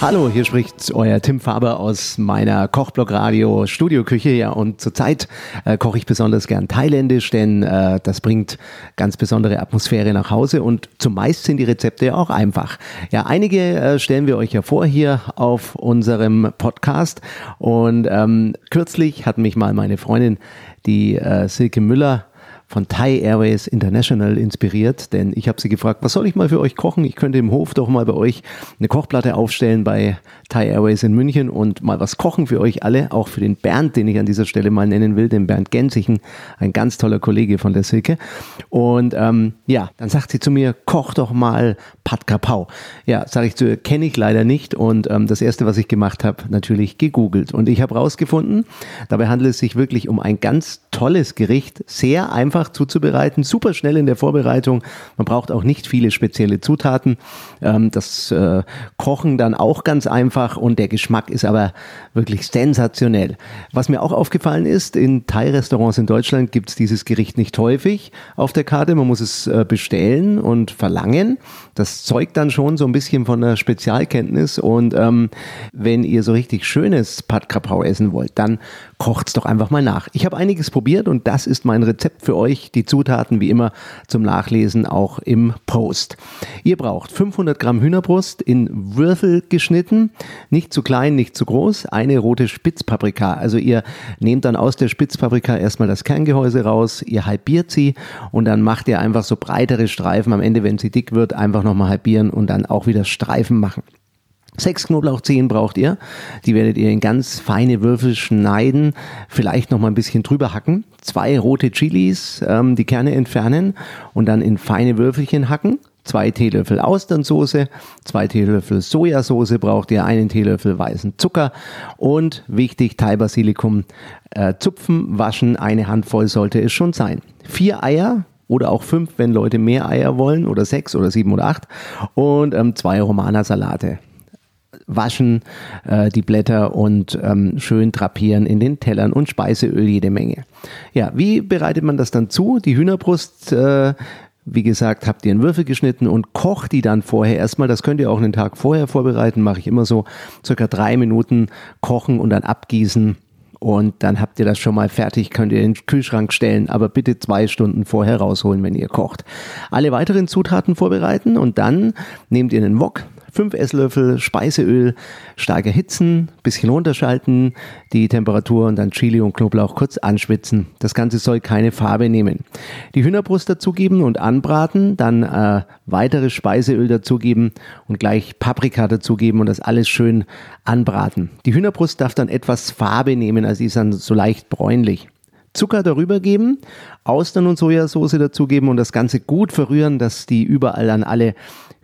Hallo, hier spricht euer Tim Faber aus meiner Kochblock Radio Studioküche. Ja, und zurzeit äh, koche ich besonders gern thailändisch, denn äh, das bringt ganz besondere Atmosphäre nach Hause und zumeist sind die Rezepte ja auch einfach. Ja, einige äh, stellen wir euch ja vor hier auf unserem Podcast und ähm, kürzlich hat mich mal meine Freundin, die äh, Silke Müller, von Thai Airways International inspiriert, denn ich habe sie gefragt, was soll ich mal für euch kochen? Ich könnte im Hof doch mal bei euch eine Kochplatte aufstellen bei Thai Airways in München und mal was kochen für euch alle, auch für den Bernd, den ich an dieser Stelle mal nennen will, den Bernd Gensichen, ein ganz toller Kollege von der Silke. Und ähm, ja, dann sagt sie zu mir, koch doch mal Pat Kapau. Ja, sage ich zu ihr, kenne ich leider nicht und ähm, das erste, was ich gemacht habe, natürlich gegoogelt und ich habe rausgefunden, dabei handelt es sich wirklich um ein ganz tolles Gericht, sehr einfach einfach zuzubereiten, super schnell in der Vorbereitung. Man braucht auch nicht viele spezielle Zutaten. Ähm, das äh, Kochen dann auch ganz einfach und der Geschmack ist aber wirklich sensationell. Was mir auch aufgefallen ist, in Thai-Restaurants in Deutschland gibt es dieses Gericht nicht häufig auf der Karte. Man muss es äh, bestellen und verlangen. Das zeugt dann schon so ein bisschen von einer Spezialkenntnis. Und ähm, wenn ihr so richtig schönes Pad Krapau essen wollt, dann kocht's doch einfach mal nach. Ich habe einiges probiert und das ist mein Rezept für euch. Die Zutaten wie immer zum Nachlesen auch im Post. Ihr braucht 500 Gramm Hühnerbrust in Würfel geschnitten, nicht zu klein, nicht zu groß, eine rote Spitzpaprika. Also ihr nehmt dann aus der Spitzpaprika erstmal das Kerngehäuse raus, ihr halbiert sie und dann macht ihr einfach so breitere Streifen. Am Ende, wenn sie dick wird, einfach nochmal halbieren und dann auch wieder Streifen machen. Sechs Knoblauchzehen braucht ihr. Die werdet ihr in ganz feine Würfel schneiden, vielleicht noch mal ein bisschen drüber hacken. Zwei rote Chilis, ähm, die Kerne entfernen und dann in feine Würfelchen hacken. Zwei Teelöffel Austernsoße, zwei Teelöffel Sojasauce braucht ihr, einen Teelöffel weißen Zucker und wichtig Thai-Basilikum äh, zupfen, waschen, eine Handvoll sollte es schon sein. Vier Eier, oder auch fünf, wenn Leute mehr Eier wollen oder sechs oder sieben oder acht und ähm, zwei Romana-Salate waschen äh, die Blätter und ähm, schön drapieren in den Tellern und Speiseöl jede Menge. Ja, wie bereitet man das dann zu? Die Hühnerbrust äh, wie gesagt, habt ihr in Würfel geschnitten und kocht die dann vorher erstmal. Das könnt ihr auch einen Tag vorher vorbereiten, mache ich immer so. Circa drei Minuten kochen und dann abgießen. Und dann habt ihr das schon mal fertig, könnt ihr in den Kühlschrank stellen, aber bitte zwei Stunden vorher rausholen, wenn ihr kocht. Alle weiteren Zutaten vorbereiten und dann nehmt ihr einen Wok, 5 Esslöffel Speiseöl stark erhitzen, bisschen runterschalten, die Temperatur und dann Chili und Knoblauch kurz anschwitzen. Das Ganze soll keine Farbe nehmen. Die Hühnerbrust dazugeben und anbraten, dann äh, weiteres Speiseöl dazugeben und gleich Paprika dazugeben und das alles schön anbraten. Die Hühnerbrust darf dann etwas Farbe nehmen, also ist dann so leicht bräunlich. Zucker darüber geben, Austern und Sojasauce dazugeben und das Ganze gut verrühren, dass die überall an alle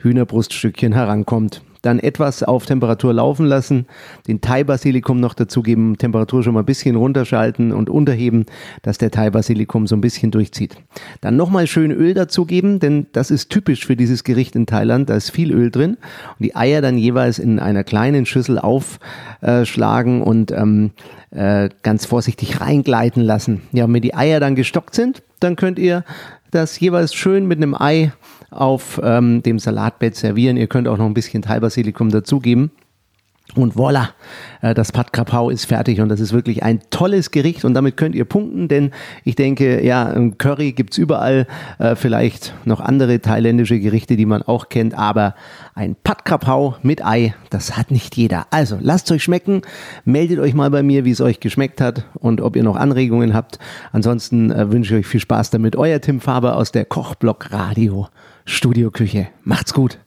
Hühnerbruststückchen herankommt. Dann etwas auf Temperatur laufen lassen, den Thai-Basilikum noch dazugeben, Temperatur schon mal ein bisschen runterschalten und unterheben, dass der Thai-Basilikum so ein bisschen durchzieht. Dann nochmal schön Öl dazugeben, denn das ist typisch für dieses Gericht in Thailand, da ist viel Öl drin. Und die Eier dann jeweils in einer kleinen Schüssel aufschlagen und ähm, äh, ganz vorsichtig reingleiten lassen. Ja, wenn die Eier dann gestockt sind, dann könnt ihr das jeweils schön mit einem Ei auf ähm, dem Salatbett servieren. Ihr könnt auch noch ein bisschen Thai-Basilikum dazugeben. Und voilà, äh, das Pad Krapau ist fertig und das ist wirklich ein tolles Gericht und damit könnt ihr punkten, denn ich denke, ja, Curry gibt's überall, äh, vielleicht noch andere thailändische Gerichte, die man auch kennt, aber ein Pad Krapau mit Ei, das hat nicht jeder. Also lasst euch schmecken, meldet euch mal bei mir, wie es euch geschmeckt hat und ob ihr noch Anregungen habt. Ansonsten äh, wünsche ich euch viel Spaß damit. Euer Tim Faber aus der Kochblock Radio Studioküche. Macht's gut.